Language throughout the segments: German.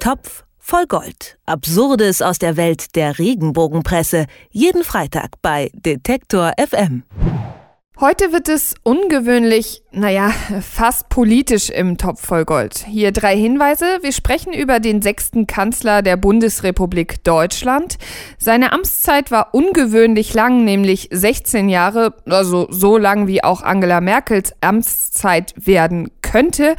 Topf voll Gold. Absurdes aus der Welt der Regenbogenpresse. Jeden Freitag bei Detektor FM. Heute wird es ungewöhnlich, naja, fast politisch im Topf voll Gold. Hier drei Hinweise. Wir sprechen über den sechsten Kanzler der Bundesrepublik Deutschland. Seine Amtszeit war ungewöhnlich lang, nämlich 16 Jahre, also so lang wie auch Angela Merkels Amtszeit werden könnte.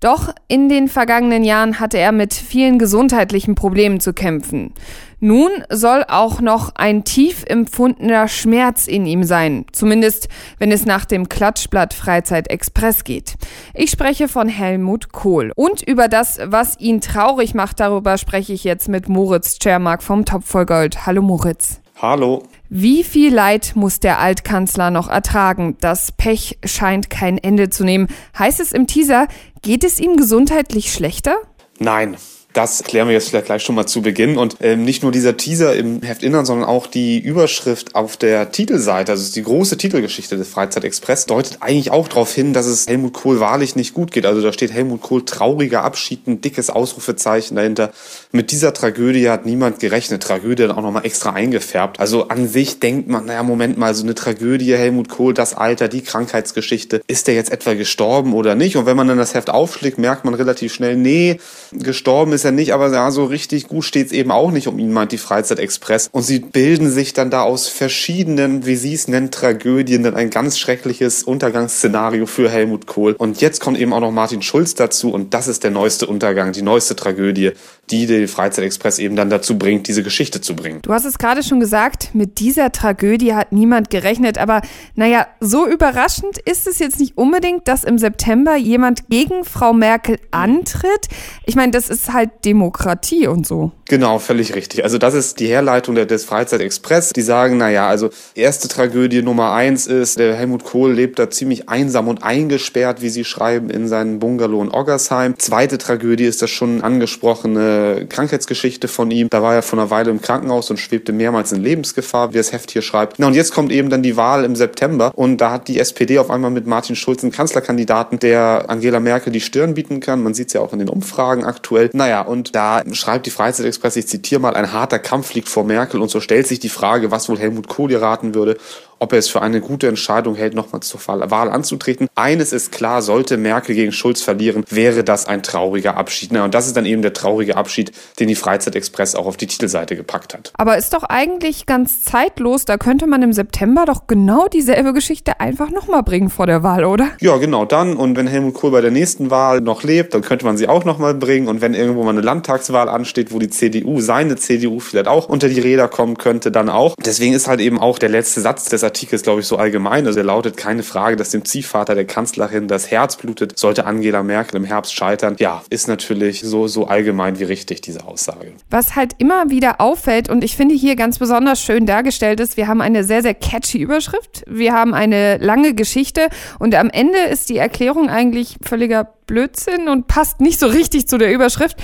Doch in den vergangenen Jahren hatte er mit vielen gesundheitlichen Problemen zu kämpfen. Nun soll auch noch ein tief empfundener Schmerz in ihm sein, zumindest wenn es nach dem Klatschblatt Freizeit Express geht. Ich spreche von Helmut Kohl. Und über das, was ihn traurig macht, darüber spreche ich jetzt mit Moritz Czermak vom Topf voll Gold. Hallo Moritz. Hallo. Wie viel Leid muss der Altkanzler noch ertragen? Das Pech scheint kein Ende zu nehmen. Heißt es im Teaser, geht es ihm gesundheitlich schlechter? Nein, das klären wir jetzt vielleicht gleich schon mal zu Beginn. Und ähm, nicht nur dieser Teaser im Heftinnern, sondern auch die Überschrift auf der Titelseite, also die große Titelgeschichte des Freizeitexpress, deutet eigentlich auch darauf hin, dass es Helmut Kohl wahrlich nicht gut geht. Also da steht Helmut Kohl trauriger Abschied, ein dickes Ausrufezeichen dahinter. Mit dieser Tragödie hat niemand gerechnet. Tragödie dann auch nochmal extra eingefärbt. Also an sich denkt man, naja, Moment mal, so eine Tragödie, Helmut Kohl, das Alter, die Krankheitsgeschichte, ist der jetzt etwa gestorben oder nicht? Und wenn man dann das Heft aufschlägt, merkt man relativ schnell, nee, gestorben ist er nicht, aber ja, so richtig gut steht es eben auch nicht um ihn, meint die Freizeit Express. Und sie bilden sich dann da aus verschiedenen, wie sie es nennen, Tragödien dann ein ganz schreckliches Untergangsszenario für Helmut Kohl. Und jetzt kommt eben auch noch Martin Schulz dazu und das ist der neueste Untergang, die neueste Tragödie, die den Freizeit Express eben dann dazu bringt, diese Geschichte zu bringen. Du hast es gerade schon gesagt, mit dieser Tragödie hat niemand gerechnet, aber naja, so überraschend ist es jetzt nicht unbedingt, dass im September jemand gegen Frau Merkel antritt. Ich meine, das ist halt Demokratie und so. Genau, völlig richtig. Also das ist die Herleitung des Freizeitexpress. Die sagen, naja, also erste Tragödie Nummer eins ist, der Helmut Kohl lebt da ziemlich einsam und eingesperrt, wie sie schreiben, in seinem Bungalow in Oggersheim. Zweite Tragödie ist das schon angesprochene Krankheitsgeschichte von ihm. Da war er vor einer Weile im Krankenhaus und schwebte mehrmals in Lebensgefahr, wie das Heft hier schreibt. Na, und jetzt kommt eben dann die Wahl im September und da hat die SPD auf einmal mit Martin Schulz einen Kanzlerkandidaten, der Angela Merkel die Stirn bieten kann. Man sieht es ja auch in den Umfragen aktuell. Naja, und da schreibt die Freizeitexpress, ich zitiere mal, ein harter Kampf liegt vor Merkel und so stellt sich die Frage, was wohl Helmut Kohl ihr raten würde, ob er es für eine gute Entscheidung hält, nochmal zur Wahl anzutreten. Eines ist klar, sollte Merkel gegen Schulz verlieren, wäre das ein trauriger Abschied. und das ist dann eben der traurige Abschied, den die Freizeitexpress auch auf die Titelseite gepackt hat. Aber ist doch eigentlich ganz zeitlos. Da könnte man im September doch genau dieselbe Geschichte einfach nochmal bringen vor der Wahl, oder? Ja, genau dann. Und wenn Helmut Kohl bei der nächsten Wahl noch lebt, dann könnte man sie auch nochmal bringen. Und wenn irgendwo mal eine Landtagswahl ansteht, wo die CDU, seine CDU vielleicht auch unter die Räder kommen könnte, dann auch. Deswegen ist halt eben auch der letzte Satz des Artikels, glaube ich, so allgemein. Also er lautet keine Frage, dass dem Ziehvater der Kanzlerin das Herz blutet, sollte Angela Merkel im Herbst scheitern. Ja, ist natürlich so, so allgemein wie richtig, diese Aussage. Was halt immer wieder auffällt und ich finde hier ganz besonders schön dargestellt ist, wir haben eine sehr, sehr catchy Überschrift. Wir haben eine lange Geschichte und am Ende ist die Erklärung eigentlich völliger Blödsinn und passt nicht so richtig zu der Überschrift.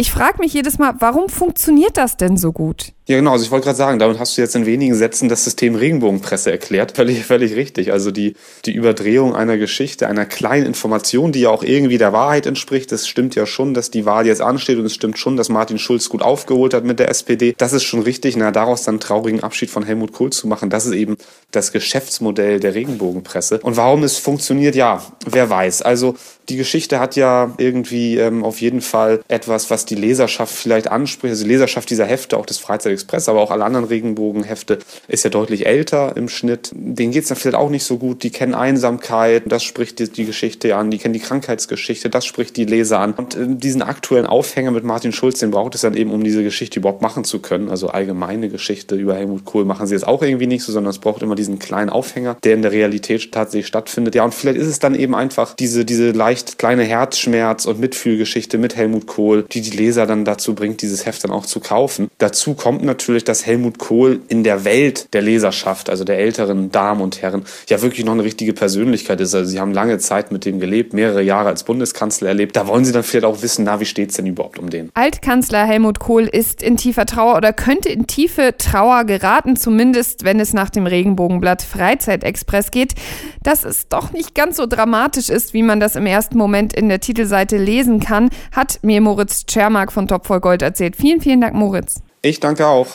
Ich frage mich jedes Mal, warum funktioniert das denn so gut? Ja, genau. Also ich wollte gerade sagen, damit hast du jetzt in wenigen Sätzen das System Regenbogenpresse erklärt. Völlig, völlig richtig. Also die, die Überdrehung einer Geschichte, einer kleinen Information, die ja auch irgendwie der Wahrheit entspricht. Es stimmt ja schon, dass die Wahl jetzt ansteht und es stimmt schon, dass Martin Schulz gut aufgeholt hat mit der SPD. Das ist schon richtig. Na, daraus dann traurigen Abschied von Helmut Kohl zu machen, das ist eben das Geschäftsmodell der Regenbogenpresse. Und warum es funktioniert, ja, wer weiß. Also die Geschichte hat ja irgendwie ähm, auf jeden Fall etwas, was die Leserschaft vielleicht anspricht. Also die Leserschaft dieser Hefte, auch des Freizeit Express, aber auch alle anderen Regenbogenhefte, ist ja deutlich älter im Schnitt. Denen geht es dann vielleicht auch nicht so gut. Die kennen Einsamkeit, das spricht die, die, Geschichte an. Die kennen die Krankheitsgeschichte, das spricht die Leser an. Und äh, diesen aktuellen Aufhänger mit Martin Schulz, den braucht es dann eben, um diese Geschichte überhaupt machen zu können. Also allgemeine Geschichte über Helmut Kohl machen sie jetzt auch irgendwie nicht so, sondern es braucht immer diesen kleinen Aufhänger, der in der Realität tatsächlich stattfindet. Ja, und vielleicht ist es dann eben einfach diese, diese leicht kleine Herzschmerz- und Mitfühlgeschichte mit Helmut Kohl, die die Leser dann dazu bringt, dieses Heft dann auch zu kaufen. Dazu kommt natürlich, dass Helmut Kohl in der Welt der Leserschaft, also der älteren Damen und Herren, ja wirklich noch eine richtige Persönlichkeit ist. Also sie haben lange Zeit mit dem gelebt, mehrere Jahre als Bundeskanzler erlebt. Da wollen sie dann vielleicht auch wissen, na, wie steht es denn überhaupt um den? Altkanzler Helmut Kohl ist in tiefer Trauer oder könnte in tiefe Trauer geraten, zumindest wenn es nach dem Regenbogenblatt Freizeitexpress geht, dass es doch nicht ganz so dramatisch ist, wie man das im ersten ersten Moment in der Titelseite lesen kann, hat mir Moritz Tschermak von Topf voll Gold erzählt. Vielen, vielen Dank, Moritz. Ich danke auch.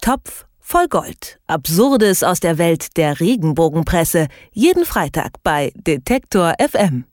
Topf voll Gold. Absurdes aus der Welt der Regenbogenpresse. Jeden Freitag bei Detektor FM.